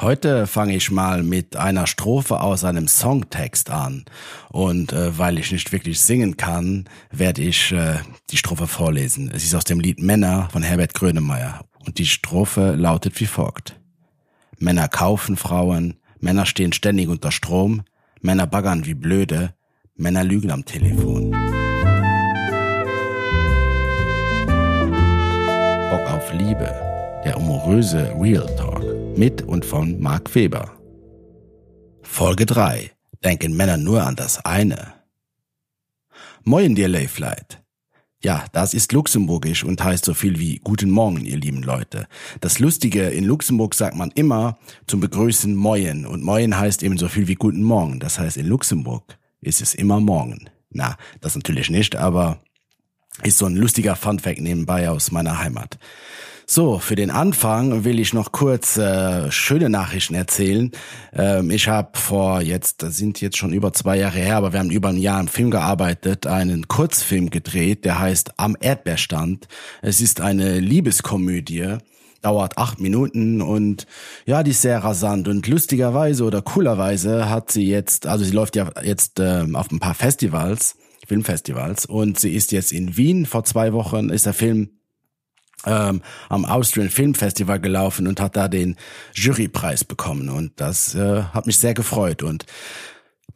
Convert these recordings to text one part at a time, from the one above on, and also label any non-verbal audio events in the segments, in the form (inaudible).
Heute fange ich mal mit einer Strophe aus einem Songtext an. Und äh, weil ich nicht wirklich singen kann, werde ich äh, die Strophe vorlesen. Es ist aus dem Lied Männer von Herbert Grönemeyer. Und die Strophe lautet wie folgt. Männer kaufen Frauen, Männer stehen ständig unter Strom, Männer baggern wie blöde, Männer lügen am Telefon. Bock auf Liebe, der amoröse Real Talk mit und von Mark Weber. Folge 3. Denken Männer nur an das eine. Moin dir Layflight. Ja, das ist luxemburgisch und heißt so viel wie Guten Morgen, ihr lieben Leute. Das Lustige, in Luxemburg sagt man immer zum Begrüßen Moin und Moin heißt eben so viel wie Guten Morgen. Das heißt, in Luxemburg ist es immer Morgen. Na, das natürlich nicht, aber ist so ein lustiger Funfact nebenbei aus meiner Heimat. So, für den Anfang will ich noch kurz äh, schöne Nachrichten erzählen. Ähm, ich habe vor jetzt, das sind jetzt schon über zwei Jahre her, aber wir haben über ein Jahr im Film gearbeitet, einen Kurzfilm gedreht, der heißt Am Erdbeerstand. Es ist eine Liebeskomödie dauert acht Minuten und ja, die ist sehr rasant und lustigerweise oder coolerweise hat sie jetzt, also sie läuft ja jetzt äh, auf ein paar Festivals, Filmfestivals und sie ist jetzt in Wien vor zwei Wochen, ist der Film ähm, am Austrian Film Festival gelaufen und hat da den Jurypreis bekommen. Und das äh, hat mich sehr gefreut. Und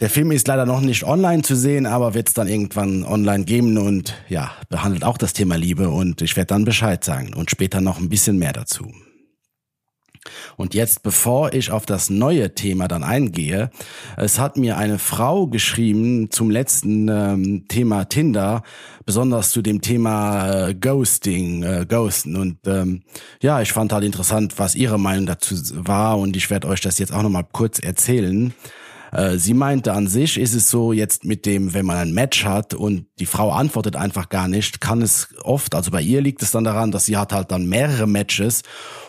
der Film ist leider noch nicht online zu sehen, aber wird es dann irgendwann online geben. Und ja, behandelt auch das Thema Liebe. Und ich werde dann Bescheid sagen. Und später noch ein bisschen mehr dazu. Und jetzt, bevor ich auf das neue Thema dann eingehe, es hat mir eine Frau geschrieben zum letzten ähm, Thema Tinder, besonders zu dem Thema äh, Ghosting, äh, Ghosten. Und ähm, ja, ich fand halt interessant, was ihre Meinung dazu war und ich werde euch das jetzt auch nochmal kurz erzählen. Äh, sie meinte, an sich ist es so jetzt mit dem, wenn man ein Match hat und die Frau antwortet einfach gar nicht, kann es oft, also bei ihr liegt es dann daran, dass sie hat halt dann mehrere Matches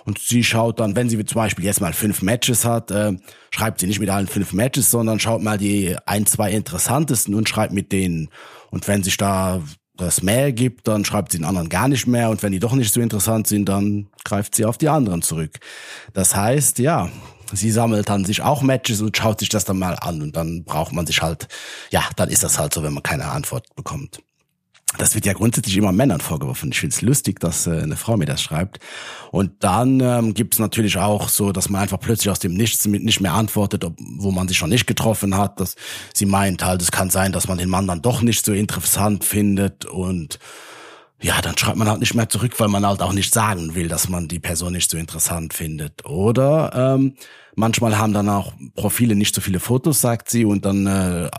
und sie schaut dann, wenn sie zum Beispiel jetzt mal fünf Matches hat, äh, schreibt sie nicht mit allen fünf Matches, sondern schaut mal die ein, zwei interessantesten und schreibt mit denen. Und wenn sich da das mehr gibt, dann schreibt sie den anderen gar nicht mehr und wenn die doch nicht so interessant sind, dann greift sie auf die anderen zurück. Das heißt, ja, sie sammelt dann sich auch Matches und schaut sich das dann mal an und dann braucht man sich halt, ja, dann ist das halt so, wenn man keine Antwort bekommt. Das wird ja grundsätzlich immer Männern vorgeworfen. Ich finde es lustig, dass äh, eine Frau mir das schreibt. Und dann ähm, gibt es natürlich auch so, dass man einfach plötzlich aus dem Nichts mit nicht mehr antwortet, ob, wo man sich schon nicht getroffen hat. Dass sie meint halt, es kann sein, dass man den Mann dann doch nicht so interessant findet und ja, dann schreibt man halt nicht mehr zurück, weil man halt auch nicht sagen will, dass man die Person nicht so interessant findet. Oder ähm, manchmal haben dann auch Profile nicht so viele Fotos, sagt sie, und dann äh,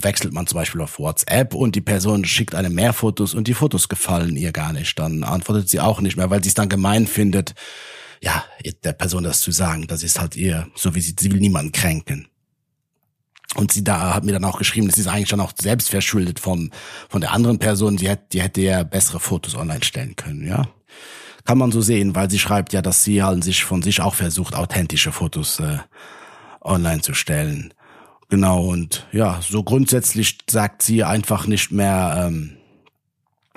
wechselt man zum Beispiel auf WhatsApp und die Person schickt einem mehr Fotos und die Fotos gefallen ihr gar nicht. Dann antwortet sie auch nicht mehr, weil sie es dann gemein findet, ja, der Person das zu sagen. Das ist halt ihr, so wie sie, sie will niemanden kränken. Und sie da hat mir dann auch geschrieben, das ist eigentlich schon auch selbst verschuldet vom, von der anderen Person. Die hätte, die hätte ja bessere Fotos online stellen können, ja. Kann man so sehen, weil sie schreibt ja, dass sie halt sich von sich auch versucht, authentische Fotos äh, online zu stellen. Genau, und ja, so grundsätzlich sagt sie einfach nicht mehr, ähm,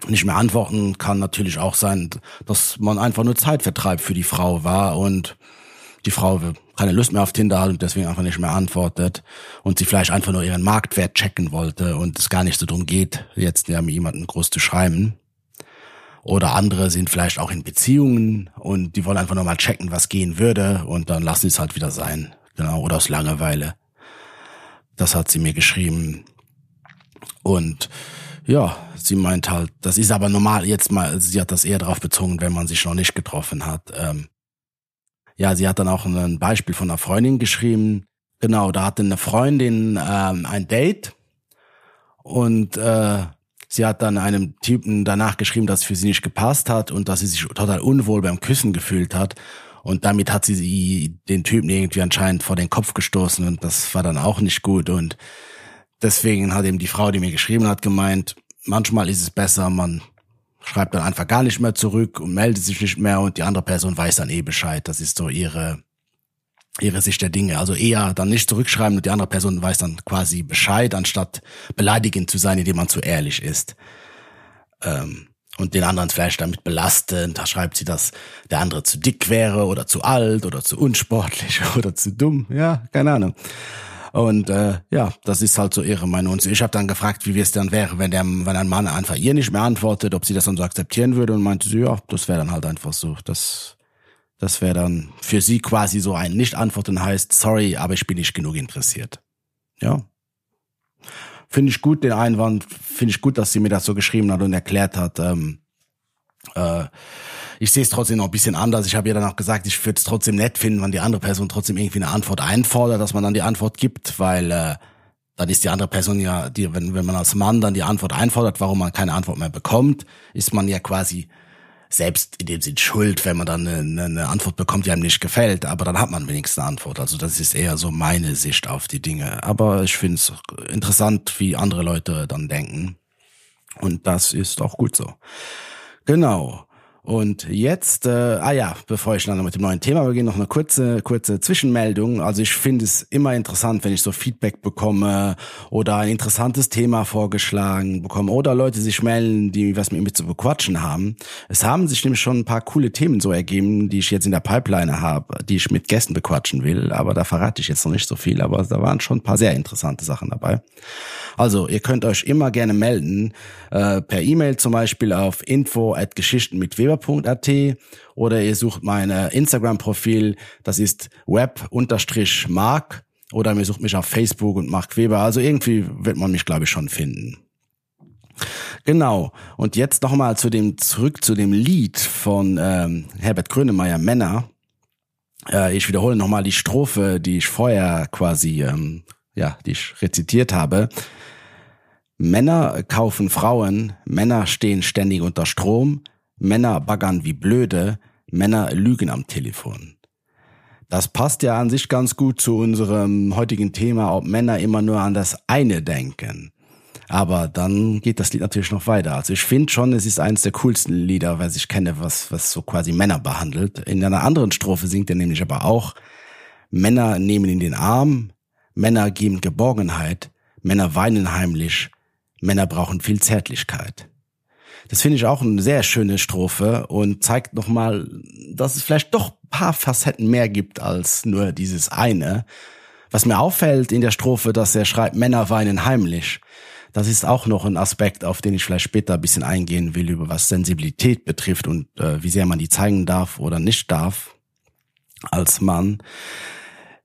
nicht mehr antworten. Kann natürlich auch sein, dass man einfach nur Zeitvertreib für die Frau war und die Frau keine Lust mehr auf Tinder hat und deswegen einfach nicht mehr antwortet und sie vielleicht einfach nur ihren Marktwert checken wollte und es gar nicht so drum geht, jetzt ja mit jemandem groß zu schreiben. Oder andere sind vielleicht auch in Beziehungen und die wollen einfach nur mal checken, was gehen würde und dann lassen sie es halt wieder sein. Genau, oder aus Langeweile. Das hat sie mir geschrieben. Und ja, sie meint halt, das ist aber normal jetzt mal, sie hat das eher darauf bezogen, wenn man sich noch nicht getroffen hat. Ähm, ja, sie hat dann auch ein Beispiel von einer Freundin geschrieben. Genau, da hatte eine Freundin ähm, ein Date und äh, sie hat dann einem Typen danach geschrieben, dass es für sie nicht gepasst hat und dass sie sich total unwohl beim Küssen gefühlt hat. Und damit hat sie, sie den Typen irgendwie anscheinend vor den Kopf gestoßen und das war dann auch nicht gut. Und deswegen hat eben die Frau, die mir geschrieben hat, gemeint, manchmal ist es besser, man schreibt dann einfach gar nicht mehr zurück und meldet sich nicht mehr und die andere Person weiß dann eh Bescheid. Das ist so ihre, ihre Sicht der Dinge. Also eher dann nicht zurückschreiben und die andere Person weiß dann quasi Bescheid, anstatt beleidigend zu sein, indem man zu ehrlich ist. Ähm, und den anderen vielleicht damit belasten. Da schreibt sie, dass der andere zu dick wäre oder zu alt oder zu unsportlich (laughs) oder zu dumm. Ja, keine Ahnung. Und äh, ja, das ist halt so ihre Meinung. Und ich habe dann gefragt, wie es dann wäre, wenn der, wenn ein Mann einfach ihr nicht mehr antwortet, ob sie das dann so akzeptieren würde und meinte sie, ja, das wäre dann halt einfach so. Das, das wäre dann für sie quasi so ein Nicht-Antworten heißt, sorry, aber ich bin nicht genug interessiert. Ja. Finde ich gut, den Einwand, finde ich gut, dass sie mir das so geschrieben hat und erklärt hat. Ähm, äh, ich sehe es trotzdem noch ein bisschen anders. Ich habe ihr dann auch gesagt, ich würde es trotzdem nett finden, wenn die andere Person trotzdem irgendwie eine Antwort einfordert, dass man dann die Antwort gibt, weil äh, dann ist die andere Person ja, die, wenn, wenn man als Mann dann die Antwort einfordert, warum man keine Antwort mehr bekommt, ist man ja quasi selbst in dem Sinn schuld, wenn man dann eine, eine Antwort bekommt, die einem nicht gefällt, aber dann hat man wenigstens eine Antwort. Also das ist eher so meine Sicht auf die Dinge. Aber ich finde es interessant, wie andere Leute dann denken. Und das ist auch gut so. Genau. Und jetzt, äh, ah ja, bevor ich dann mit dem neuen Thema beginne, noch eine kurze, kurze Zwischenmeldung. Also ich finde es immer interessant, wenn ich so Feedback bekomme oder ein interessantes Thema vorgeschlagen bekomme oder Leute sich melden, die was mit mir zu bequatschen haben. Es haben sich nämlich schon ein paar coole Themen so ergeben, die ich jetzt in der Pipeline habe, die ich mit Gästen bequatschen will. Aber da verrate ich jetzt noch nicht so viel, aber da waren schon ein paar sehr interessante Sachen dabei. Also ihr könnt euch immer gerne melden, äh, per E-Mail zum Beispiel auf info at geschichten mit weber.at oder ihr sucht mein Instagram-Profil, das ist web-mark oder ihr sucht mich auf Facebook und Mark Weber. Also irgendwie wird man mich, glaube ich, schon finden. Genau. Und jetzt nochmal zu dem, zurück zu dem Lied von ähm, Herbert Grönemeyer, Männer. Äh, ich wiederhole nochmal die Strophe, die ich vorher quasi, ähm, ja, die ich rezitiert habe. Männer kaufen Frauen, Männer stehen ständig unter Strom, Männer baggern wie blöde, Männer lügen am Telefon. Das passt ja an sich ganz gut zu unserem heutigen Thema, ob Männer immer nur an das eine denken. Aber dann geht das Lied natürlich noch weiter. Also ich finde schon, es ist eines der coolsten Lieder, was ich kenne, was, was so quasi Männer behandelt. In einer anderen Strophe singt er nämlich aber auch, Männer nehmen in den Arm, Männer geben Geborgenheit, Männer weinen heimlich, Männer brauchen viel Zärtlichkeit. Das finde ich auch eine sehr schöne Strophe und zeigt nochmal, dass es vielleicht doch paar Facetten mehr gibt als nur dieses eine. Was mir auffällt in der Strophe, dass er schreibt, Männer weinen heimlich. Das ist auch noch ein Aspekt, auf den ich vielleicht später ein bisschen eingehen will, über was Sensibilität betrifft und äh, wie sehr man die zeigen darf oder nicht darf als Mann.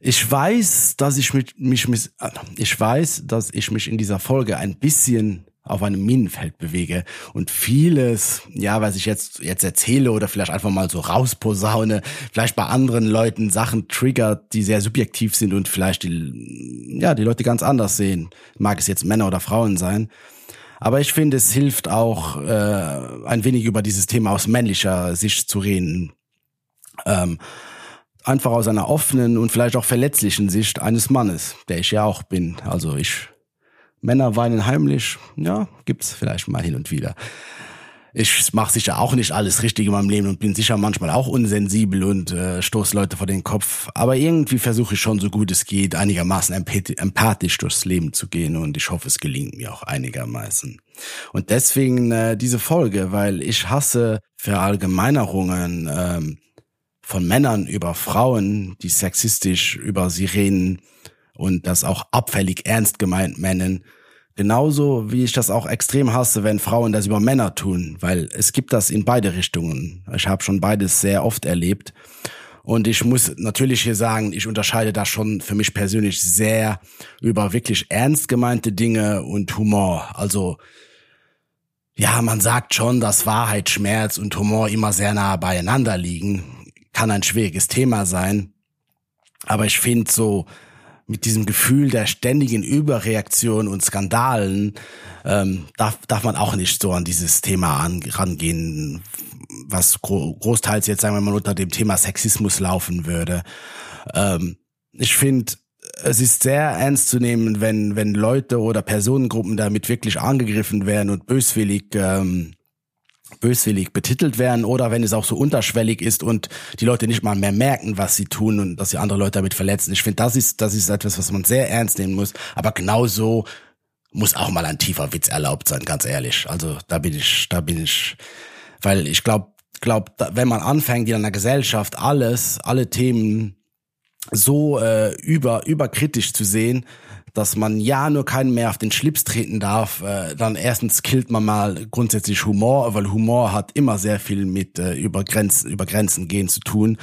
Ich weiß, dass ich mich, mich, ich weiß, dass ich mich in dieser Folge ein bisschen auf einem Minenfeld bewege und vieles, ja, was ich jetzt jetzt erzähle oder vielleicht einfach mal so rausposaune, vielleicht bei anderen Leuten Sachen triggert, die sehr subjektiv sind und vielleicht die ja, die Leute ganz anders sehen. Mag es jetzt Männer oder Frauen sein. Aber ich finde, es hilft auch äh, ein wenig über dieses Thema aus männlicher Sicht zu reden. Ähm, einfach aus einer offenen und vielleicht auch verletzlichen Sicht eines Mannes, der ich ja auch bin. Also ich, Männer weinen heimlich, ja, gibt's vielleicht mal hin und wieder. Ich mache sicher auch nicht alles richtig in meinem Leben und bin sicher manchmal auch unsensibel und äh, stoß Leute vor den Kopf. Aber irgendwie versuche ich schon so gut es geht, einigermaßen empathisch durchs Leben zu gehen und ich hoffe, es gelingt mir auch einigermaßen. Und deswegen äh, diese Folge, weil ich hasse Verallgemeinerungen, ähm, von Männern über Frauen, die sexistisch über sie reden und das auch abfällig ernst gemeint meinen. Genauso wie ich das auch extrem hasse, wenn Frauen das über Männer tun, weil es gibt das in beide Richtungen. Ich habe schon beides sehr oft erlebt. Und ich muss natürlich hier sagen, ich unterscheide da schon für mich persönlich sehr über wirklich ernst gemeinte Dinge und Humor. Also ja, man sagt schon, dass Wahrheit, Schmerz und Humor immer sehr nah beieinander liegen kann ein schwieriges Thema sein. Aber ich finde so mit diesem Gefühl der ständigen Überreaktion und Skandalen ähm, darf, darf man auch nicht so an dieses Thema an, rangehen, was gro großteils jetzt sagen wir mal unter dem Thema Sexismus laufen würde. Ähm, ich finde, es ist sehr ernst zu nehmen, wenn wenn Leute oder Personengruppen damit wirklich angegriffen werden und böswillig ähm, böswillig betitelt werden oder wenn es auch so unterschwellig ist und die Leute nicht mal mehr merken, was sie tun und dass sie andere Leute damit verletzen. Ich finde, das ist, das ist etwas, was man sehr ernst nehmen muss. Aber genauso muss auch mal ein tiefer Witz erlaubt sein, ganz ehrlich. Also da bin ich, da bin ich, weil ich glaube, glaub, wenn man anfängt in einer Gesellschaft alles, alle Themen so äh, über überkritisch zu sehen, dass man ja nur keinen mehr auf den Schlips treten darf, äh, dann erstens killt man mal grundsätzlich Humor, weil Humor hat immer sehr viel mit äh, über Grenzen über Grenzen gehen zu tun.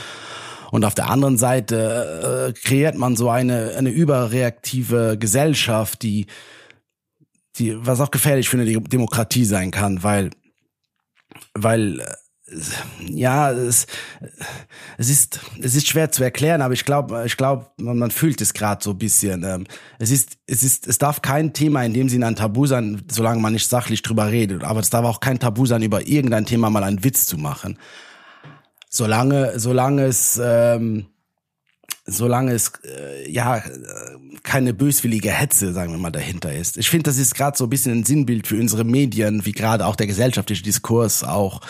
Und auf der anderen Seite äh, kreiert man so eine eine überreaktive Gesellschaft, die die was auch gefährlich für eine Demokratie sein kann, weil weil äh, ja, es, es ist es ist schwer zu erklären, aber ich glaube, ich glaube, man, man fühlt es gerade so ein bisschen. Ähm, es ist es ist es darf kein Thema in dem Sinne ein Tabu sein, solange man nicht sachlich drüber redet. Aber es darf auch kein Tabu sein, über irgendein Thema mal einen Witz zu machen. Solange solange es ähm, solange es äh, ja keine böswillige Hetze, sagen wir mal, dahinter ist. Ich finde, das ist gerade so ein bisschen ein Sinnbild für unsere Medien, wie gerade auch der gesellschaftliche Diskurs auch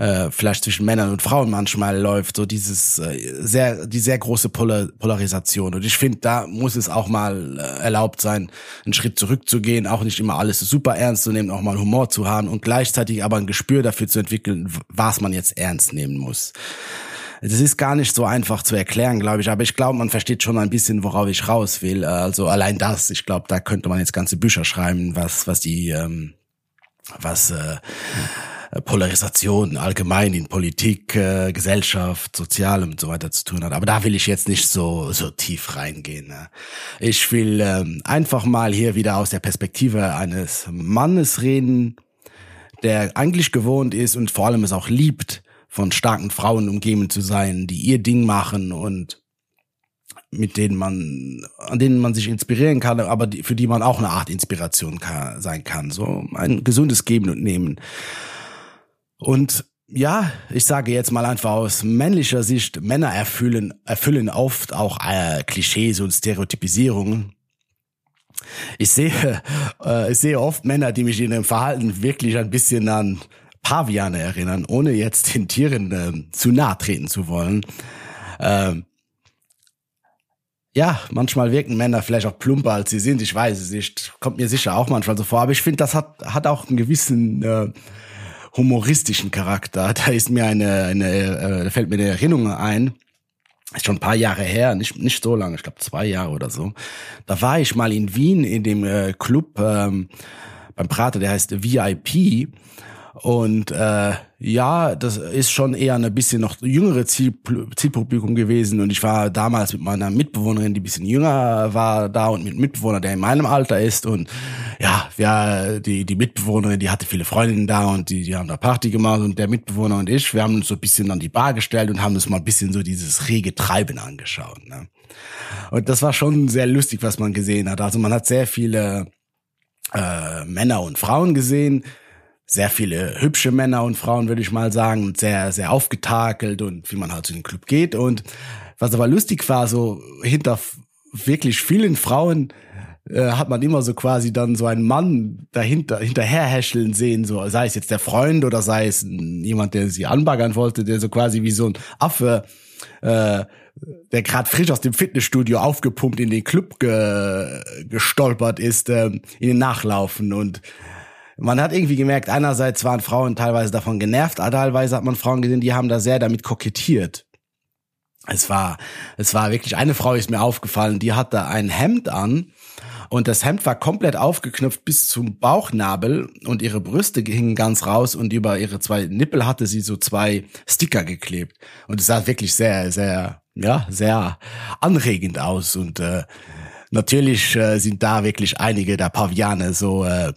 äh, vielleicht zwischen Männern und Frauen manchmal läuft, so dieses äh, sehr, die sehr große Polar Polarisation. Und ich finde, da muss es auch mal äh, erlaubt sein, einen Schritt zurückzugehen, auch nicht immer alles super ernst zu nehmen, auch mal Humor zu haben und gleichzeitig aber ein Gespür dafür zu entwickeln, was man jetzt ernst nehmen muss. Das ist gar nicht so einfach zu erklären, glaube ich, aber ich glaube, man versteht schon ein bisschen, worauf ich raus will. Also allein das, ich glaube, da könnte man jetzt ganze Bücher schreiben, was was die ähm, was äh, Polarisation allgemein in Politik, äh, Gesellschaft, Sozialem und so weiter zu tun hat. Aber da will ich jetzt nicht so so tief reingehen. Ne? Ich will ähm, einfach mal hier wieder aus der Perspektive eines Mannes reden, der eigentlich gewohnt ist und vor allem es auch liebt, von starken Frauen umgeben zu sein, die ihr Ding machen und mit denen man, an denen man sich inspirieren kann, aber die, für die man auch eine Art Inspiration kann, sein kann. So ein gesundes Geben und Nehmen. Und ja, ich sage jetzt mal einfach aus männlicher Sicht, Männer erfüllen, erfüllen oft auch äh, Klischees und Stereotypisierungen. Ich sehe, (laughs) äh, ich sehe oft Männer, die mich in ihrem Verhalten wirklich ein bisschen an Paviane erinnern, ohne jetzt den Tieren äh, zu nahe treten zu wollen. Ähm, ja, manchmal wirken Männer vielleicht auch plumper, als sie sind. Ich weiß es nicht. Kommt mir sicher auch manchmal so vor. Aber ich finde, das hat, hat auch einen gewissen äh, humoristischen Charakter. Da ist mir eine, eine äh, fällt mir eine Erinnerung ein. Ist schon ein paar Jahre her, nicht, nicht so lange, ich glaube zwei Jahre oder so. Da war ich mal in Wien in dem äh, Club ähm, beim Prater, der heißt VIP. Und äh, ja, das ist schon eher ein bisschen noch jüngere Ziel, Zielpublikum gewesen. Und ich war damals mit meiner Mitbewohnerin, die bisschen jünger war, da und mit einem Mitbewohner, der in meinem Alter ist. Und ja, ja, die, die Mitbewohnerin, die hatte viele Freundinnen da und die, die haben da Party gemacht. Und der Mitbewohner und ich, wir haben uns so ein bisschen an die Bar gestellt und haben uns mal ein bisschen so dieses rege Treiben angeschaut. Ne? Und das war schon sehr lustig, was man gesehen hat. Also man hat sehr viele äh, Männer und Frauen gesehen, sehr viele hübsche Männer und Frauen, würde ich mal sagen, und sehr, sehr aufgetakelt und wie man halt zu den Club geht. Und was aber lustig war, so hinter wirklich vielen Frauen äh, hat man immer so quasi dann so einen Mann dahinter hinterherhäscheln sehen, so sei es jetzt der Freund oder sei es jemand, der sie anbaggern wollte, der so quasi wie so ein Affe äh, der gerade frisch aus dem Fitnessstudio aufgepumpt in den Club ge gestolpert ist, äh, in den Nachlaufen und man hat irgendwie gemerkt, einerseits waren Frauen teilweise davon genervt, teilweise hat man Frauen gesehen, die haben da sehr damit kokettiert. Es war, es war wirklich, eine Frau ist mir aufgefallen, die hatte ein Hemd an und das Hemd war komplett aufgeknüpft bis zum Bauchnabel und ihre Brüste hingen ganz raus und über ihre zwei Nippel hatte sie so zwei Sticker geklebt. Und es sah wirklich sehr, sehr, ja, sehr anregend aus und äh, natürlich äh, sind da wirklich einige der Paviane so äh,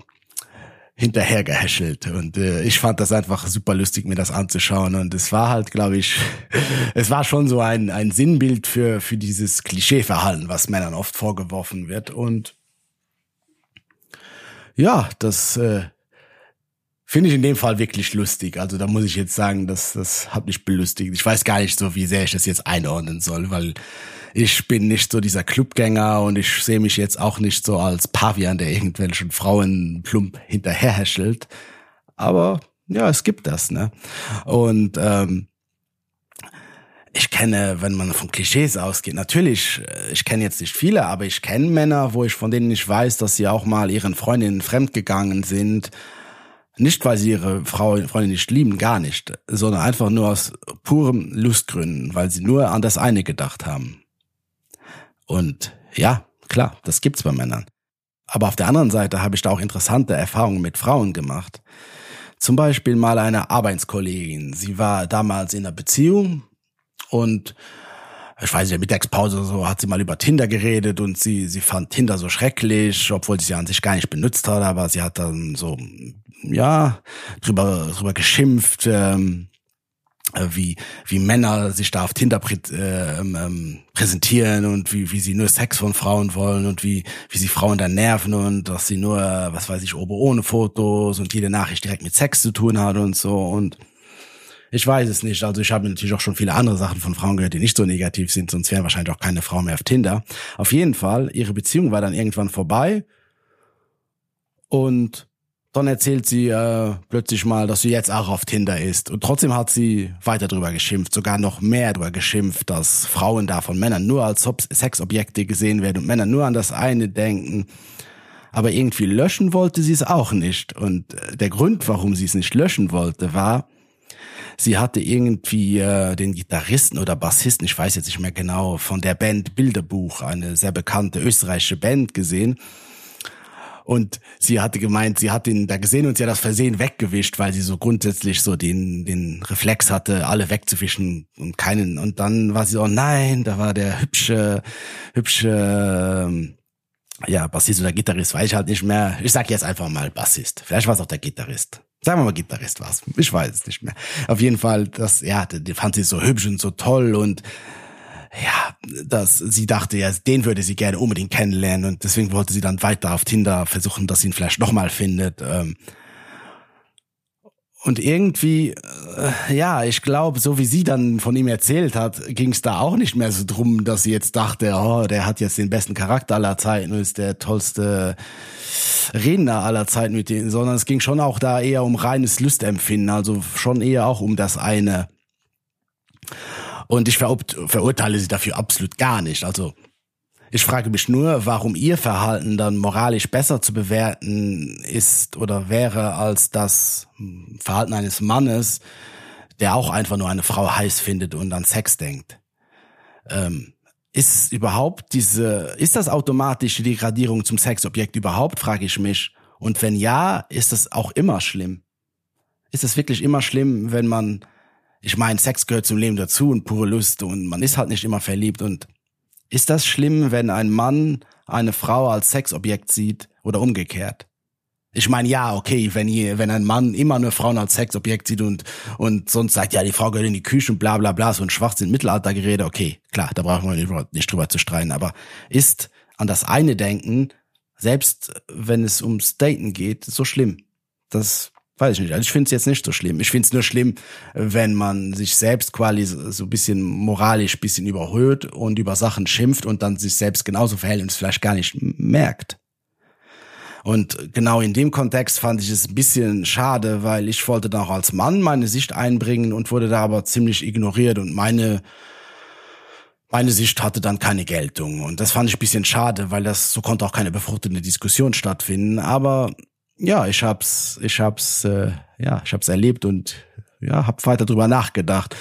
hinterhergehäschelt. Und äh, ich fand das einfach super lustig mir das anzuschauen. Und es war halt glaube ich (laughs) es war schon so ein ein Sinnbild für für dieses Klischeeverhalten was Männern oft vorgeworfen wird. Und ja das äh, finde ich in dem Fall wirklich lustig also da muss ich jetzt sagen dass das hat mich belustigt ich weiß gar nicht so wie sehr ich das jetzt einordnen soll weil ich bin nicht so dieser Clubgänger und ich sehe mich jetzt auch nicht so als Pavian, der irgendwelchen Frauen plump hinterherhäschelt. Aber ja, es gibt das, ne? Und ähm, ich kenne, wenn man von Klischees ausgeht, natürlich, äh, ich kenne jetzt nicht viele, aber ich kenne Männer, wo ich von denen nicht weiß, dass sie auch mal ihren Freundinnen fremdgegangen sind. Nicht, weil sie ihre Frau, Freundin nicht lieben, gar nicht, sondern einfach nur aus purem Lustgründen, weil sie nur an das eine gedacht haben. Und ja, klar, das gibt's bei Männern. Aber auf der anderen Seite habe ich da auch interessante Erfahrungen mit Frauen gemacht. Zum Beispiel mal eine Arbeitskollegin. Sie war damals in einer Beziehung und ich weiß nicht, Mittagspause so hat sie mal über Tinder geredet und sie, sie fand Tinder so schrecklich, obwohl sie sie an sich gar nicht benutzt hat, aber sie hat dann so, ja, drüber, drüber geschimpft, ähm, äh, wie, wie Männer sich da auf Tinder prä, äh, ähm, ähm, präsentieren und wie, wie sie nur Sex von Frauen wollen und wie, wie sie Frauen da nerven und dass sie nur, was weiß ich, oben ohne Fotos und jede Nachricht direkt mit Sex zu tun hat und so und ich weiß es nicht. Also ich habe natürlich auch schon viele andere Sachen von Frauen gehört, die nicht so negativ sind, sonst wäre wahrscheinlich auch keine Frau mehr auf Tinder. Auf jeden Fall, ihre Beziehung war dann irgendwann vorbei und dann erzählt sie äh, plötzlich mal, dass sie jetzt auch auf Tinder ist. Und trotzdem hat sie weiter drüber geschimpft, sogar noch mehr drüber geschimpft, dass Frauen da von Männern nur als Sexobjekte gesehen werden und Männer nur an das eine denken. Aber irgendwie löschen wollte sie es auch nicht. Und äh, der Grund, warum sie es nicht löschen wollte, war, sie hatte irgendwie äh, den Gitarristen oder Bassisten, ich weiß jetzt nicht mehr genau, von der Band Bilderbuch, eine sehr bekannte österreichische Band gesehen. Und sie hatte gemeint, sie hat ihn da gesehen und sie hat das Versehen weggewischt, weil sie so grundsätzlich so den, den Reflex hatte, alle wegzuwischen und keinen. Und dann war sie so, nein, da war der hübsche, hübsche, ähm, ja, Bassist oder Gitarrist, weiß ich halt nicht mehr. Ich sag jetzt einfach mal Bassist. Vielleicht war es auch der Gitarrist. Sagen wir mal Gitarrist war's. Ich weiß es nicht mehr. Auf jeden Fall, das, ja, die fand sie so hübsch und so toll und ja, dass sie dachte, ja, den würde sie gerne unbedingt kennenlernen und deswegen wollte sie dann weiter auf Tinder versuchen, dass sie ihn vielleicht nochmal findet. Ähm, und irgendwie, äh, ja, ich glaube, so wie sie dann von ihm erzählt hat, ging es da auch nicht mehr so drum, dass sie jetzt dachte, oh, der hat jetzt den besten Charakter aller Zeiten und ist der tollste Redner aller Zeiten mit denen, sondern es ging schon auch da eher um reines Lustempfinden, also schon eher auch um das eine. Und ich verurteile sie dafür absolut gar nicht. Also ich frage mich nur, warum ihr Verhalten dann moralisch besser zu bewerten ist oder wäre als das Verhalten eines Mannes, der auch einfach nur eine Frau heiß findet und an Sex denkt. Ähm, ist überhaupt diese, ist das automatische Degradierung zum Sexobjekt überhaupt, frage ich mich. Und wenn ja, ist das auch immer schlimm? Ist es wirklich immer schlimm, wenn man, ich meine, Sex gehört zum Leben dazu und pure Lust und man ist halt nicht immer verliebt und ist das schlimm, wenn ein Mann eine Frau als Sexobjekt sieht oder umgekehrt? Ich meine, ja, okay, wenn ihr, wenn ein Mann immer nur Frauen als Sexobjekt sieht und, und sonst sagt, ja, die Frau gehört in die Küche und bla, bla, bla, so ein Schwachsinn Mittelaltergerede, okay, klar, da brauchen wir nicht drüber zu streiten, aber ist an das eine denken, selbst wenn es ums Daten geht, so schlimm? Das weiß ich nicht. Also ich finde es jetzt nicht so schlimm. Ich finde es nur schlimm, wenn man sich selbst quasi so ein bisschen moralisch bisschen überhöht und über Sachen schimpft und dann sich selbst genauso verhält und es vielleicht gar nicht merkt. Und genau in dem Kontext fand ich es ein bisschen schade, weil ich wollte dann auch als Mann meine Sicht einbringen und wurde da aber ziemlich ignoriert und meine meine Sicht hatte dann keine Geltung. Und das fand ich ein bisschen schade, weil das so konnte auch keine befruchtende Diskussion stattfinden. Aber ja, ich hab's, ich hab's, äh, ja, ich hab's erlebt und ja, hab weiter drüber nachgedacht.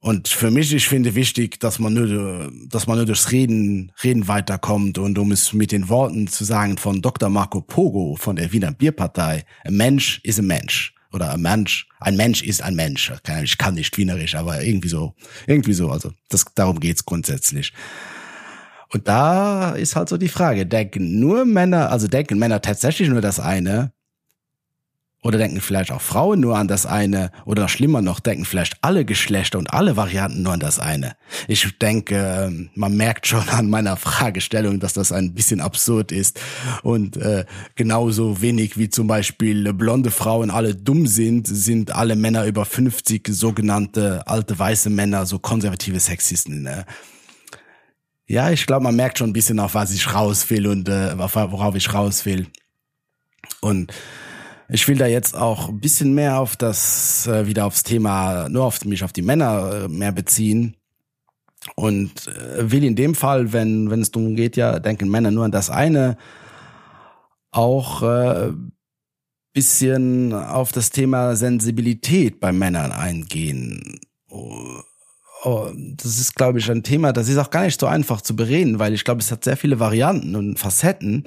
Und für mich, ich finde wichtig, dass man nur, dass man nur durchs Reden, Reden weiterkommt und um es mit den Worten zu sagen von Dr. Marco Pogo von der Wiener Bierpartei, ein Mensch ist ein Mensch. Oder ein Mensch, ein Mensch ist ein Mensch. Ich kann nicht wienerisch, aber irgendwie so, irgendwie so. Also, das, darum geht's grundsätzlich. Und da ist halt so die Frage, denken nur Männer, also denken Männer tatsächlich nur das eine? Oder denken vielleicht auch Frauen nur an das eine? Oder noch schlimmer noch, denken vielleicht alle Geschlechter und alle Varianten nur an das eine? Ich denke, man merkt schon an meiner Fragestellung, dass das ein bisschen absurd ist. Und äh, genauso wenig wie zum Beispiel blonde Frauen alle dumm sind, sind alle Männer über 50 sogenannte alte weiße Männer so konservative Sexisten. Ne? Ja, ich glaube, man merkt schon ein bisschen, auf was ich raus will und äh, worauf ich raus will. Und ich will da jetzt auch ein bisschen mehr auf das, äh, wieder aufs Thema, nur auf mich, auf die Männer äh, mehr beziehen. und äh, will in dem Fall, wenn, wenn es darum geht, ja, denken Männer nur an das eine, auch äh, bisschen auf das Thema Sensibilität bei Männern eingehen. Oh, das ist, glaube ich, ein Thema, das ist auch gar nicht so einfach zu bereden, weil ich glaube, es hat sehr viele Varianten und Facetten.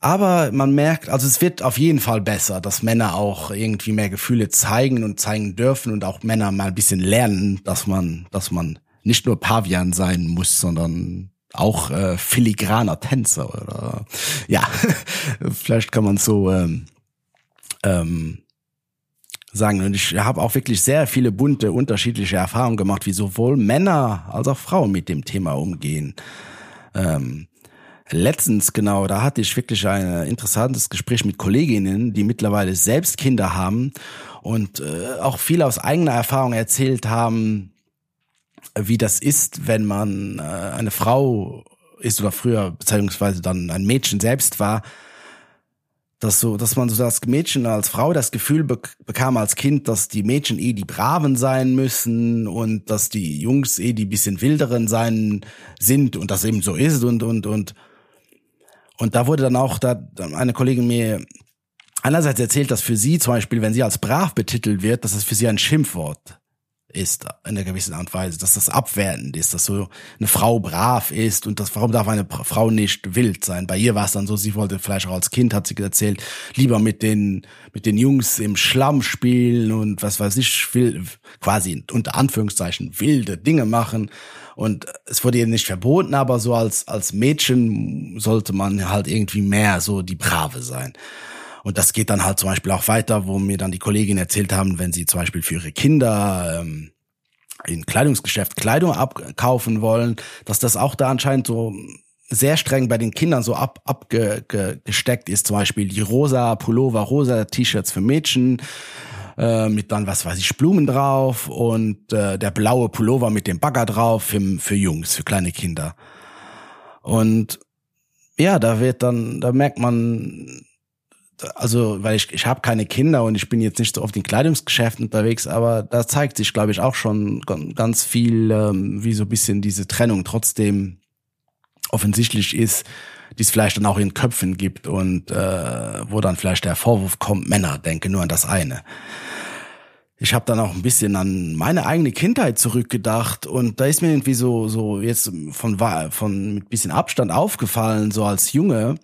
Aber man merkt, also es wird auf jeden Fall besser, dass Männer auch irgendwie mehr Gefühle zeigen und zeigen dürfen und auch Männer mal ein bisschen lernen, dass man, dass man nicht nur Pavian sein muss, sondern auch äh, filigraner Tänzer oder ja, (laughs) vielleicht kann man so ähm, ähm, sagen. Und ich habe auch wirklich sehr viele bunte, unterschiedliche Erfahrungen gemacht, wie sowohl Männer als auch Frauen mit dem Thema umgehen. Ähm, letztens genau, da hatte ich wirklich ein interessantes Gespräch mit Kolleginnen, die mittlerweile selbst Kinder haben und äh, auch viel aus eigener Erfahrung erzählt haben, wie das ist, wenn man äh, eine Frau ist oder früher beziehungsweise dann ein Mädchen selbst war, dass so, dass man so das Mädchen als Frau das Gefühl be bekam als Kind, dass die Mädchen eh die Braven sein müssen und dass die Jungs eh die bisschen wilderen sein sind und das eben so ist und und und und da wurde dann auch da eine Kollegin mir einerseits erzählt, dass für sie zum Beispiel, wenn sie als brav betitelt wird, dass das für sie ein Schimpfwort ist in einer gewissen Art und Weise, dass das abwertend ist, dass so eine Frau brav ist und das, warum darf eine Frau nicht wild sein? Bei ihr war es dann so, sie wollte vielleicht auch als Kind, hat sie erzählt, lieber mit den, mit den Jungs im Schlamm spielen und was weiß ich, will, quasi unter Anführungszeichen wilde Dinge machen. Und es wurde ihr nicht verboten, aber so als, als Mädchen sollte man halt irgendwie mehr so die Brave sein. Und das geht dann halt zum Beispiel auch weiter, wo mir dann die Kolleginnen erzählt haben, wenn sie zum Beispiel für ihre Kinder ähm, in Kleidungsgeschäft Kleidung abkaufen wollen, dass das auch da anscheinend so sehr streng bei den Kindern so ab, abgesteckt ist. Zum Beispiel die rosa Pullover, rosa T-Shirts für Mädchen äh, mit dann, was weiß ich, Blumen drauf und äh, der blaue Pullover mit dem Bagger drauf für, für Jungs, für kleine Kinder. Und ja, da wird dann, da merkt man, also weil ich, ich habe keine Kinder und ich bin jetzt nicht so oft in Kleidungsgeschäften unterwegs, aber da zeigt sich, glaube ich, auch schon ganz viel, ähm, wie so ein bisschen diese Trennung trotzdem offensichtlich ist, die es vielleicht dann auch in Köpfen gibt und äh, wo dann vielleicht der Vorwurf kommt, Männer denken nur an das eine. Ich habe dann auch ein bisschen an meine eigene Kindheit zurückgedacht und da ist mir irgendwie so so jetzt von von mit bisschen Abstand aufgefallen, so als Junge,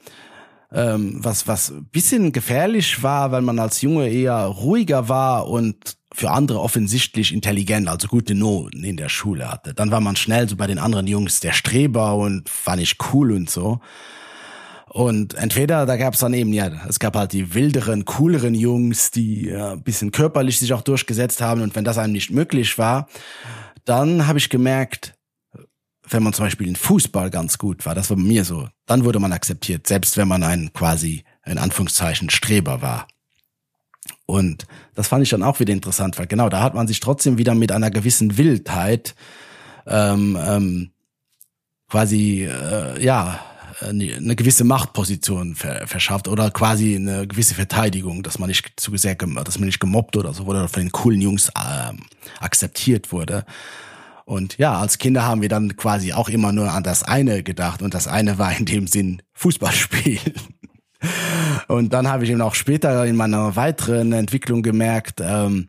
ähm, was was bisschen gefährlich war, weil man als Junge eher ruhiger war und für andere offensichtlich intelligent, also gute Noten in der Schule hatte. Dann war man schnell so bei den anderen Jungs der Streber und fand ich cool und so. Und entweder da gab es dann eben, ja, es gab halt die wilderen, cooleren Jungs, die ja, ein bisschen körperlich sich auch durchgesetzt haben. Und wenn das einem nicht möglich war, dann habe ich gemerkt, wenn man zum Beispiel in Fußball ganz gut war, das war bei mir so, dann wurde man akzeptiert, selbst wenn man ein quasi in Anführungszeichen Streber war. Und das fand ich dann auch wieder interessant, weil genau da hat man sich trotzdem wieder mit einer gewissen Wildheit ähm, ähm, quasi äh, ja eine gewisse Machtposition verschafft oder quasi eine gewisse Verteidigung, dass man nicht zu sehr, dass man nicht gemobbt oder so oder von den coolen Jungs ähm, akzeptiert wurde. Und ja, als Kinder haben wir dann quasi auch immer nur an das eine gedacht und das eine war in dem Sinn Fußballspiel. (laughs) Und dann habe ich eben auch später in meiner weiteren Entwicklung gemerkt, ähm,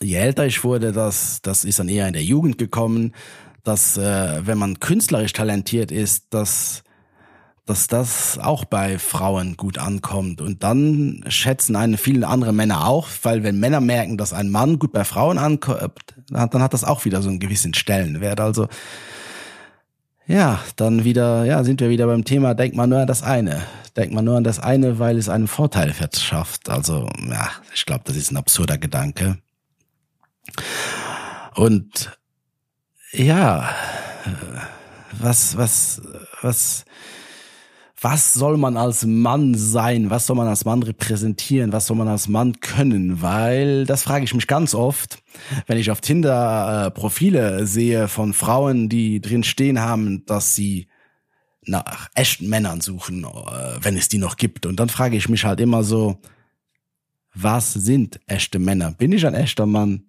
je älter ich wurde, das, das ist dann eher in der Jugend gekommen, dass äh, wenn man künstlerisch talentiert ist, dass dass das auch bei Frauen gut ankommt. Und dann schätzen eine viele andere Männer auch, weil wenn Männer merken, dass ein Mann gut bei Frauen ankommt, dann hat das auch wieder so einen gewissen Stellenwert. Also ja, dann wieder, ja, sind wir wieder beim Thema, denkt man nur an das eine. Denkt man nur an das eine, weil es einen Vorteil verschafft. Also, ja, ich glaube, das ist ein absurder Gedanke. Und ja, was, was, was, was soll man als Mann sein? Was soll man als Mann repräsentieren? Was soll man als Mann können? Weil das frage ich mich ganz oft, wenn ich auf Tinder äh, Profile sehe von Frauen, die drin stehen haben, dass sie nach echten Männern suchen, äh, wenn es die noch gibt. Und dann frage ich mich halt immer so, was sind echte Männer? Bin ich ein echter Mann?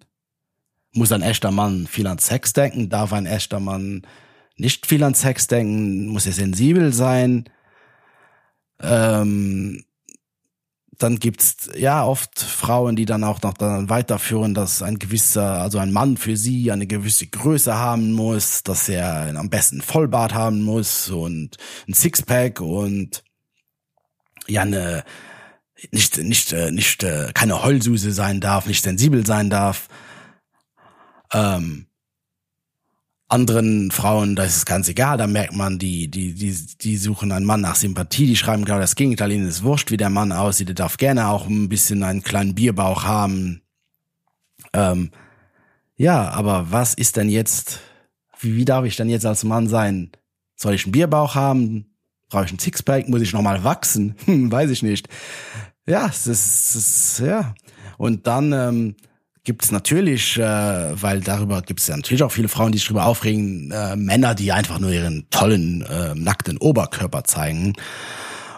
muss ein echter Mann viel an Sex denken? Darf ein echter Mann nicht viel an Sex denken? Muss er sensibel sein? Ähm, dann gibt's ja oft Frauen, die dann auch noch dann weiterführen, dass ein gewisser, also ein Mann für sie eine gewisse Größe haben muss, dass er am besten Vollbart haben muss und ein Sixpack und ja eine nicht nicht äh, nicht äh, keine Heulsuse sein darf, nicht sensibel sein darf. Ähm, anderen Frauen, da ist es ganz egal, da merkt man, die, die, die, die suchen einen Mann nach Sympathie, die schreiben genau das Gegenteil, ihnen ist wurscht, wie der Mann aussieht, der darf gerne auch ein bisschen einen kleinen Bierbauch haben. Ähm, ja, aber was ist denn jetzt, wie, wie darf ich denn jetzt als Mann sein? Soll ich einen Bierbauch haben? Brauche ich einen Sixpack? Muss ich nochmal wachsen? Hm, (laughs) weiß ich nicht. Ja, es ist, ist ja. Und dann, ähm, gibt es natürlich, äh, weil darüber gibt es ja natürlich auch viele Frauen, die sich darüber aufregen, äh, Männer, die einfach nur ihren tollen, äh, nackten Oberkörper zeigen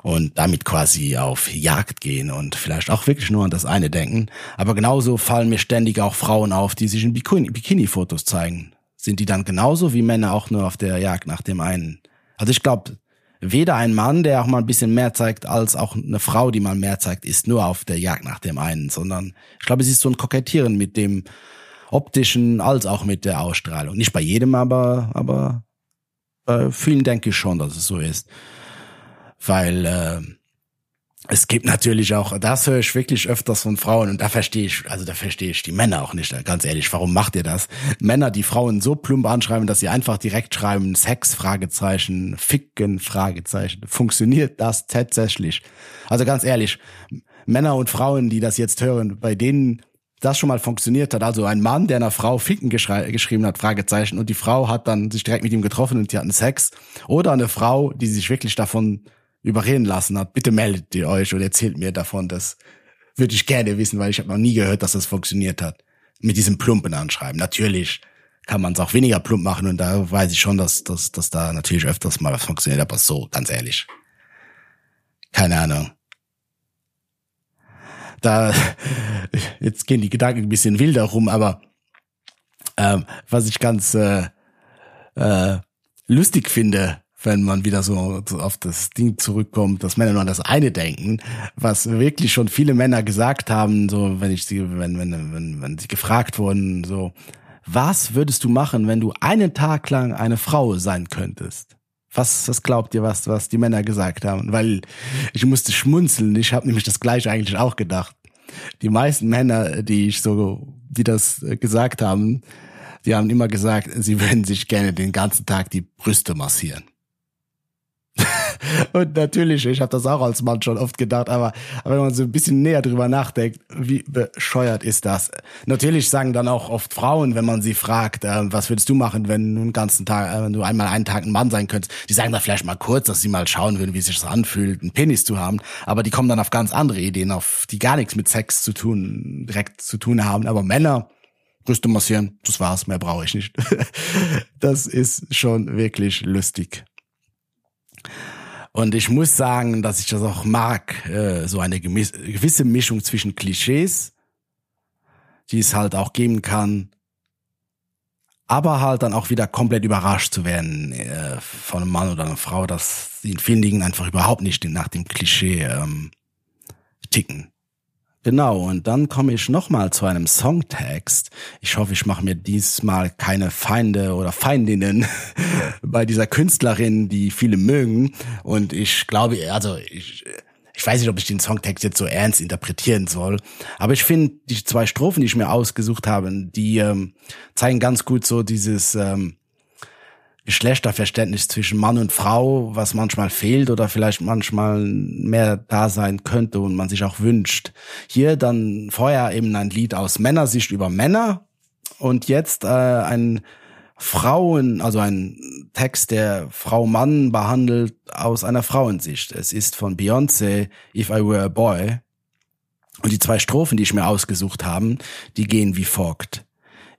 und damit quasi auf Jagd gehen und vielleicht auch wirklich nur an das eine denken. Aber genauso fallen mir ständig auch Frauen auf, die sich in Bikini-Fotos zeigen. Sind die dann genauso wie Männer auch nur auf der Jagd nach dem einen? Also ich glaube, weder ein Mann, der auch mal ein bisschen mehr zeigt, als auch eine Frau, die mal mehr zeigt, ist nur auf der Jagd nach dem einen, sondern ich glaube, es ist so ein Kokettieren mit dem optischen als auch mit der Ausstrahlung. Nicht bei jedem, aber, aber bei vielen denke ich schon, dass es so ist. Weil äh, es gibt natürlich auch, das höre ich wirklich öfters von Frauen und da verstehe ich, also da verstehe ich die Männer auch nicht, ganz ehrlich, warum macht ihr das? Männer, die Frauen so plump anschreiben, dass sie einfach direkt schreiben, Sex, Fragezeichen, Ficken, Fragezeichen. Funktioniert das tatsächlich? Also ganz ehrlich, Männer und Frauen, die das jetzt hören, bei denen das schon mal funktioniert hat, also ein Mann, der einer Frau Ficken geschrieben hat, Fragezeichen, und die Frau hat dann sich direkt mit ihm getroffen und die hatten Sex, oder eine Frau, die sich wirklich davon überreden lassen hat, bitte meldet ihr euch und erzählt mir davon. Das würde ich gerne wissen, weil ich habe noch nie gehört, dass das funktioniert hat. Mit diesem plumpen Anschreiben. Natürlich kann man es auch weniger plump machen und da weiß ich schon, dass, dass, dass da natürlich öfters mal was funktioniert, aber so, ganz ehrlich. Keine Ahnung. Da, (laughs) jetzt gehen die Gedanken ein bisschen wilder rum, aber ähm, was ich ganz äh, äh, lustig finde, wenn man wieder so auf das Ding zurückkommt, dass Männer nur an das eine denken, was wirklich schon viele Männer gesagt haben, so wenn ich sie, wenn, wenn, wenn, wenn sie gefragt wurden, so, was würdest du machen, wenn du einen Tag lang eine Frau sein könntest? Was, was glaubt ihr, was, was die Männer gesagt haben? Weil ich musste schmunzeln, ich habe nämlich das gleiche eigentlich auch gedacht. Die meisten Männer, die ich so, die das gesagt haben, die haben immer gesagt, sie würden sich gerne den ganzen Tag die Brüste massieren. Und natürlich, ich habe das auch als Mann schon oft gedacht, aber, aber wenn man so ein bisschen näher drüber nachdenkt, wie bescheuert ist das? Natürlich sagen dann auch oft Frauen, wenn man sie fragt, äh, was würdest du machen, wenn du einen ganzen Tag, äh, wenn du einmal einen Tag ein Mann sein könntest, die sagen da vielleicht mal kurz, dass sie mal schauen würden, wie sich das anfühlt, einen Penis zu haben, aber die kommen dann auf ganz andere Ideen, auf die gar nichts mit Sex zu tun, direkt zu tun haben. Aber Männer, Brüste massieren, das war's, mehr brauche ich nicht. (laughs) das ist schon wirklich lustig. Und ich muss sagen, dass ich das auch mag, äh, so eine gewisse Mischung zwischen Klischees, die es halt auch geben kann, aber halt dann auch wieder komplett überrascht zu werden äh, von einem Mann oder einer Frau, dass sie in vielen Dingen einfach überhaupt nicht nach dem Klischee ähm, ticken. Genau, und dann komme ich nochmal zu einem Songtext. Ich hoffe, ich mache mir diesmal keine Feinde oder Feindinnen (laughs) bei dieser Künstlerin, die viele mögen. Und ich glaube, also ich, ich weiß nicht, ob ich den Songtext jetzt so ernst interpretieren soll, aber ich finde, die zwei Strophen, die ich mir ausgesucht habe, die ähm, zeigen ganz gut so dieses ähm, Geschlechterverständnis zwischen Mann und Frau, was manchmal fehlt oder vielleicht manchmal mehr da sein könnte und man sich auch wünscht. Hier dann vorher eben ein Lied aus Männersicht über Männer und jetzt äh, ein Frauen, also ein Text, der Frau Mann behandelt aus einer Frauensicht. Es ist von Beyoncé, If I Were a Boy. Und die zwei Strophen, die ich mir ausgesucht habe, die gehen wie folgt.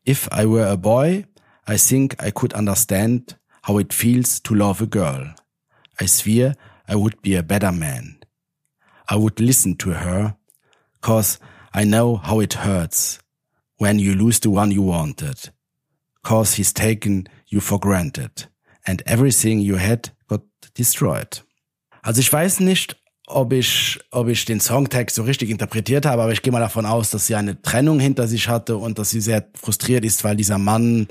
If I were a boy, I think I could understand how it feels to love a girl. I swear I would be a better man. I would listen to her, cause I know how it hurts when you lose the one you wanted. Cause he's taken you for granted. And everything you had got destroyed. Also ich weiß nicht, ob ich, ob ich den Songtext so richtig interpretiert habe, aber ich gehe mal davon aus, dass sie eine Trennung hinter sich hatte und dass sie sehr frustriert ist, weil dieser Mann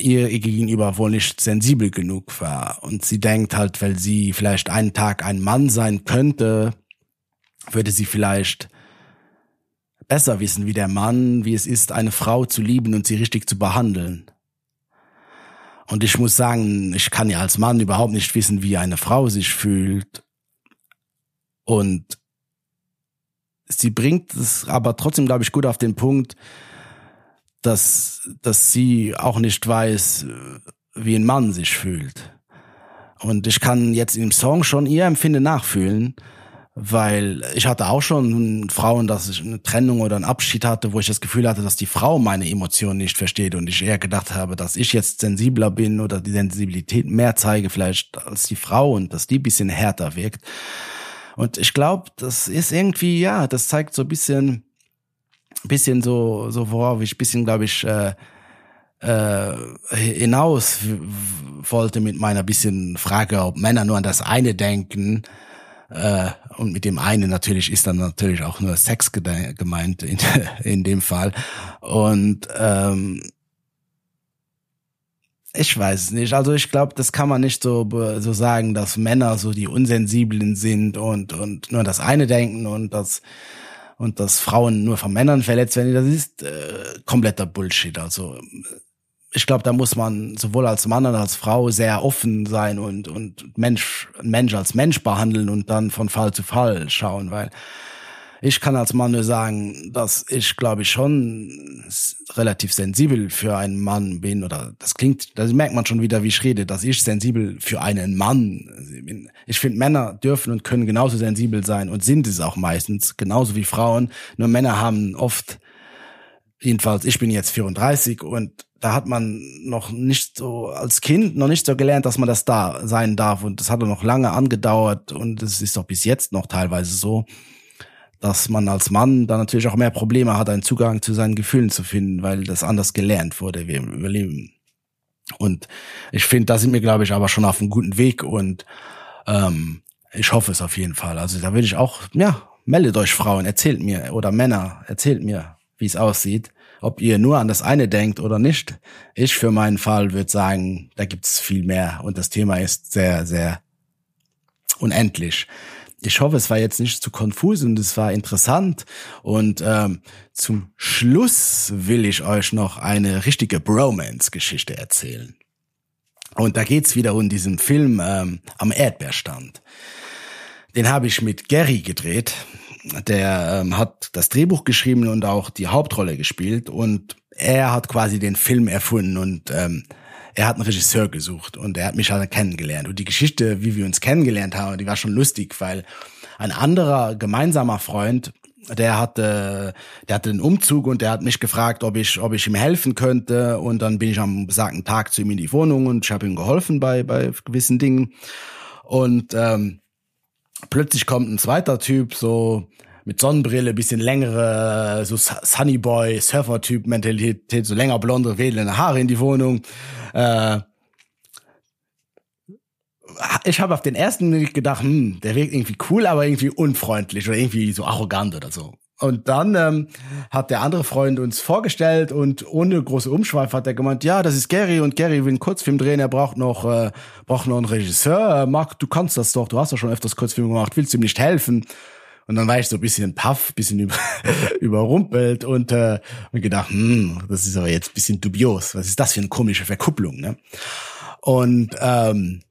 ihr, gegenüber wohl nicht sensibel genug war. Und sie denkt halt, weil sie vielleicht einen Tag ein Mann sein könnte, würde sie vielleicht besser wissen wie der Mann, wie es ist, eine Frau zu lieben und sie richtig zu behandeln. Und ich muss sagen, ich kann ja als Mann überhaupt nicht wissen, wie eine Frau sich fühlt. Und sie bringt es aber trotzdem, glaube ich, gut auf den Punkt, dass, dass sie auch nicht weiß, wie ein Mann sich fühlt. Und ich kann jetzt im Song schon ihr Empfinden nachfühlen, weil ich hatte auch schon Frauen, dass ich eine Trennung oder einen Abschied hatte, wo ich das Gefühl hatte, dass die Frau meine Emotionen nicht versteht und ich eher gedacht habe, dass ich jetzt sensibler bin oder die Sensibilität mehr zeige vielleicht als die Frau und dass die bisschen härter wirkt. Und ich glaube, das ist irgendwie, ja, das zeigt so ein bisschen, bisschen so, so worauf ich bisschen, glaube ich, äh, äh, hinaus wollte mit meiner bisschen Frage, ob Männer nur an das eine denken. Äh, und mit dem einen natürlich ist dann natürlich auch nur Sex gemeint in, (laughs) in dem Fall. Und ähm, ich weiß nicht. Also ich glaube, das kann man nicht so so sagen, dass Männer so die unsensiblen sind und und nur das eine denken und das und dass Frauen nur von Männern verletzt werden, das ist äh, kompletter Bullshit. Also ich glaube, da muss man sowohl als Mann als als Frau sehr offen sein und und Mensch Mensch als Mensch behandeln und dann von Fall zu Fall schauen, weil ich kann als Mann nur sagen, dass ich glaube ich schon relativ sensibel für einen Mann bin oder das klingt, das merkt man schon wieder, wie ich rede, dass ich sensibel für einen Mann bin. Ich finde, Männer dürfen und können genauso sensibel sein und sind es auch meistens, genauso wie Frauen. Nur Männer haben oft, jedenfalls, ich bin jetzt 34 und da hat man noch nicht so als Kind noch nicht so gelernt, dass man das da sein darf und das hat noch lange angedauert und es ist auch bis jetzt noch teilweise so dass man als Mann dann natürlich auch mehr Probleme hat, einen Zugang zu seinen Gefühlen zu finden, weil das anders gelernt wurde wie im Überleben. Und ich finde, da sind wir, glaube ich, aber schon auf einem guten Weg und ähm, ich hoffe es auf jeden Fall. Also da würde ich auch, ja, meldet euch Frauen, erzählt mir oder Männer, erzählt mir, wie es aussieht, ob ihr nur an das eine denkt oder nicht. Ich für meinen Fall würde sagen, da gibt es viel mehr und das Thema ist sehr, sehr unendlich ich hoffe, es war jetzt nicht zu konfus und es war interessant. Und ähm, zum Schluss will ich euch noch eine richtige Bromance-Geschichte erzählen. Und da geht's wieder um diesen Film ähm, am Erdbeerstand. Den habe ich mit Gary gedreht. Der ähm, hat das Drehbuch geschrieben und auch die Hauptrolle gespielt. Und er hat quasi den Film erfunden und ähm, er hat einen Regisseur gesucht und er hat mich halt kennengelernt. Und die Geschichte, wie wir uns kennengelernt haben, die war schon lustig, weil ein anderer gemeinsamer Freund, der hatte, der hatte einen Umzug und der hat mich gefragt, ob ich, ob ich ihm helfen könnte. Und dann bin ich am besagten Tag zu ihm in die Wohnung und ich habe ihm geholfen bei, bei gewissen Dingen. Und ähm, plötzlich kommt ein zweiter Typ, so mit Sonnenbrille, bisschen längere, so Sunnyboy, Surfer-Typ-Mentalität, so länger blonde, wedelnde Haare in die Wohnung. Äh, ich habe auf den ersten Blick gedacht, hm, der wirkt irgendwie cool, aber irgendwie unfreundlich oder irgendwie so arrogant oder so. Und dann ähm, hat der andere Freund uns vorgestellt und ohne große Umschweif hat er gemeint, ja, das ist Gary und Gary will einen Kurzfilm drehen, er braucht noch äh, braucht noch einen Regisseur. Marc, du kannst das doch, du hast doch schon öfters Kurzfilme gemacht, willst du ihm nicht helfen? Und dann war ich so ein bisschen paff, bisschen über, (laughs) überrumpelt und äh, und gedacht, hm, das ist aber jetzt bisschen dubios. Was ist das für eine komische Verkupplung, ne? Und ähm,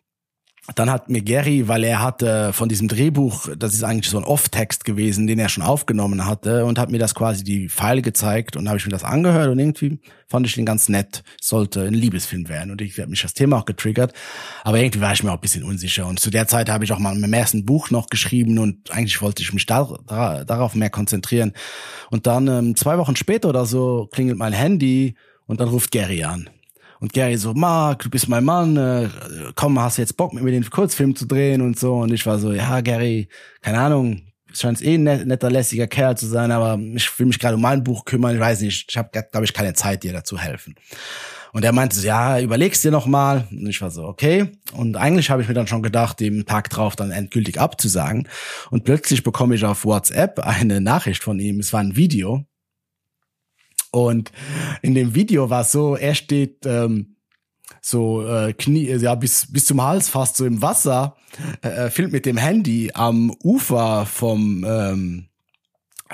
dann hat mir Gary, weil er hatte von diesem Drehbuch, das ist eigentlich so ein Off-Text gewesen, den er schon aufgenommen hatte und hat mir das quasi die Pfeile gezeigt und habe ich mir das angehört und irgendwie fand ich den ganz nett, sollte ein Liebesfilm werden und ich habe mich das Thema auch getriggert, aber irgendwie war ich mir auch ein bisschen unsicher und zu der Zeit habe ich auch mal im ersten Buch noch geschrieben und eigentlich wollte ich mich da, da, darauf mehr konzentrieren. Und dann ähm, zwei Wochen später oder so klingelt mein Handy und dann ruft Gary an und Gary so, Mark, du bist mein Mann, äh, komm, hast du jetzt Bock mit mir den Kurzfilm zu drehen und so. Und ich war so, ja, Gary, keine Ahnung, scheint eh ein netter, lässiger Kerl zu sein, aber ich will mich gerade um mein Buch kümmern. Ich weiß nicht, ich habe, glaube ich, keine Zeit, dir dazu helfen. Und er meinte so, ja, überlegst dir noch mal. Und ich war so, okay. Und eigentlich habe ich mir dann schon gedacht, dem Tag drauf dann endgültig abzusagen. Und plötzlich bekomme ich auf WhatsApp eine Nachricht von ihm. Es war ein Video. Und in dem Video war es so, er steht ähm, so äh, Knie, ja bis bis zum Hals fast so im Wasser, äh, äh filmt mit dem Handy am Ufer vom ähm,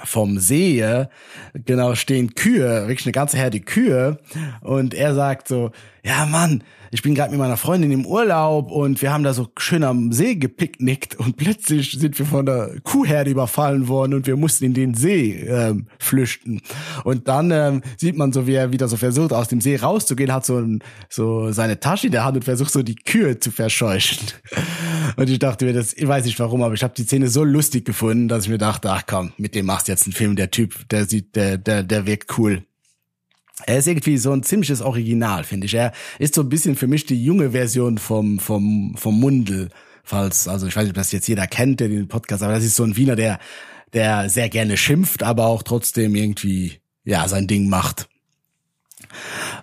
vom See, genau, stehen Kühe, wirklich eine ganze Herde Kühe. Und er sagt so, ja Mann, ich bin gerade mit meiner Freundin im Urlaub und wir haben da so schön am See gepicknickt und plötzlich sind wir von der Kuhherde überfallen worden und wir mussten in den See ähm, flüchten. Und dann ähm, sieht man so, wie er wieder so versucht, aus dem See rauszugehen, hat so, ein, so seine Tasche in der Hand und versucht so die Kühe zu verscheuchen. (laughs) Und ich dachte mir, das, ich weiß nicht warum, aber ich habe die Szene so lustig gefunden, dass ich mir dachte, ach komm, mit dem machst du jetzt einen Film, der Typ, der sieht, der, der, der wirkt cool. Er ist irgendwie so ein ziemliches Original, finde ich. Er ist so ein bisschen für mich die junge Version vom, vom, vom Mundel. Falls, also ich weiß nicht, ob das jetzt jeder kennt, der den Podcast, aber das ist so ein Wiener, der, der sehr gerne schimpft, aber auch trotzdem irgendwie, ja, sein Ding macht.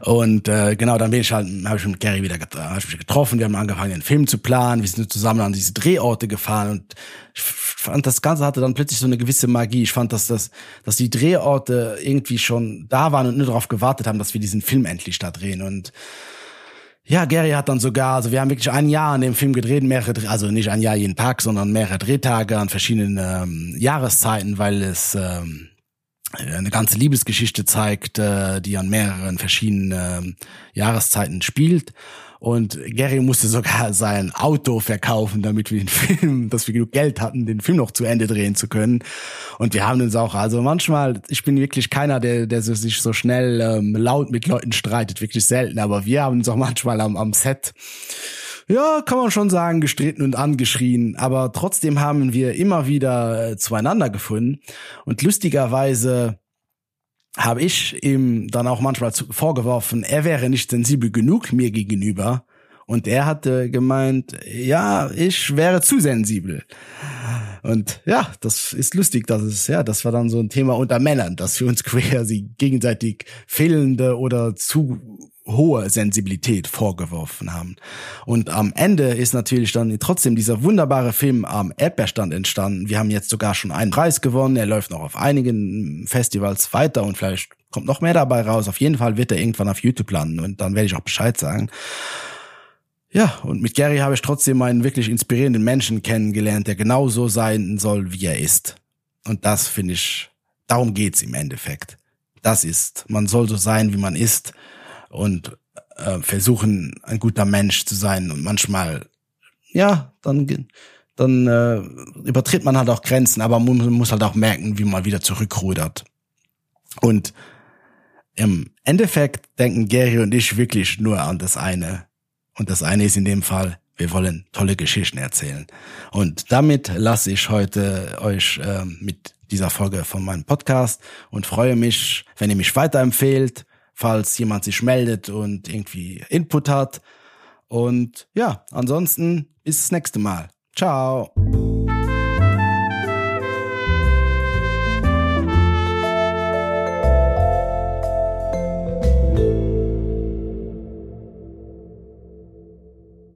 Und äh, genau, dann bin ich halt, habe ich mit Gary wieder hab ich getroffen, wir haben angefangen, den Film zu planen, wir sind zusammen an diese Drehorte gefahren und ich fand, das Ganze hatte dann plötzlich so eine gewisse Magie. Ich fand, dass das, dass die Drehorte irgendwie schon da waren und nur darauf gewartet haben, dass wir diesen Film endlich da drehen. Und ja, Gary hat dann sogar, also wir haben wirklich ein Jahr an dem Film gedreht, mehrere, also nicht ein Jahr jeden Tag, sondern mehrere Drehtage an verschiedenen ähm, Jahreszeiten, weil es ähm, eine ganze Liebesgeschichte zeigt, äh, die an mehreren verschiedenen äh, Jahreszeiten spielt. Und Gary musste sogar (laughs) sein Auto verkaufen, damit wir den (laughs) Film, dass wir genug Geld hatten, den Film noch zu Ende drehen zu können. Und wir haben uns auch, also manchmal, ich bin wirklich keiner, der, der sich so schnell ähm, laut mit Leuten streitet, wirklich selten. Aber wir haben uns auch manchmal am, am Set ja, kann man schon sagen, gestritten und angeschrien, aber trotzdem haben wir immer wieder äh, zueinander gefunden. Und lustigerweise habe ich ihm dann auch manchmal vorgeworfen, er wäre nicht sensibel genug mir gegenüber. Und er hatte gemeint, ja, ich wäre zu sensibel. Und ja, das ist lustig, dass es, ja, das war dann so ein Thema unter Männern, dass wir uns quasi gegenseitig fehlende oder zu hohe Sensibilität vorgeworfen haben. Und am Ende ist natürlich dann trotzdem dieser wunderbare Film am Erdbeerstand entstanden. Wir haben jetzt sogar schon einen Preis gewonnen. Er läuft noch auf einigen Festivals weiter und vielleicht kommt noch mehr dabei raus. Auf jeden Fall wird er irgendwann auf YouTube landen und dann werde ich auch Bescheid sagen. Ja, und mit Gary habe ich trotzdem einen wirklich inspirierenden Menschen kennengelernt, der genauso sein soll, wie er ist. Und das finde ich, darum geht's im Endeffekt. Das ist, man soll so sein, wie man ist und äh, versuchen, ein guter Mensch zu sein. Und manchmal, ja, dann, dann äh, übertritt man halt auch Grenzen, aber man muss halt auch merken, wie man wieder zurückrudert. Und im Endeffekt denken Gary und ich wirklich nur an das eine. Und das eine ist in dem Fall, wir wollen tolle Geschichten erzählen. Und damit lasse ich heute euch äh, mit dieser Folge von meinem Podcast und freue mich, wenn ihr mich weiterempfehlt falls jemand sich meldet und irgendwie Input hat. Und ja, ansonsten bis das nächste Mal. Ciao.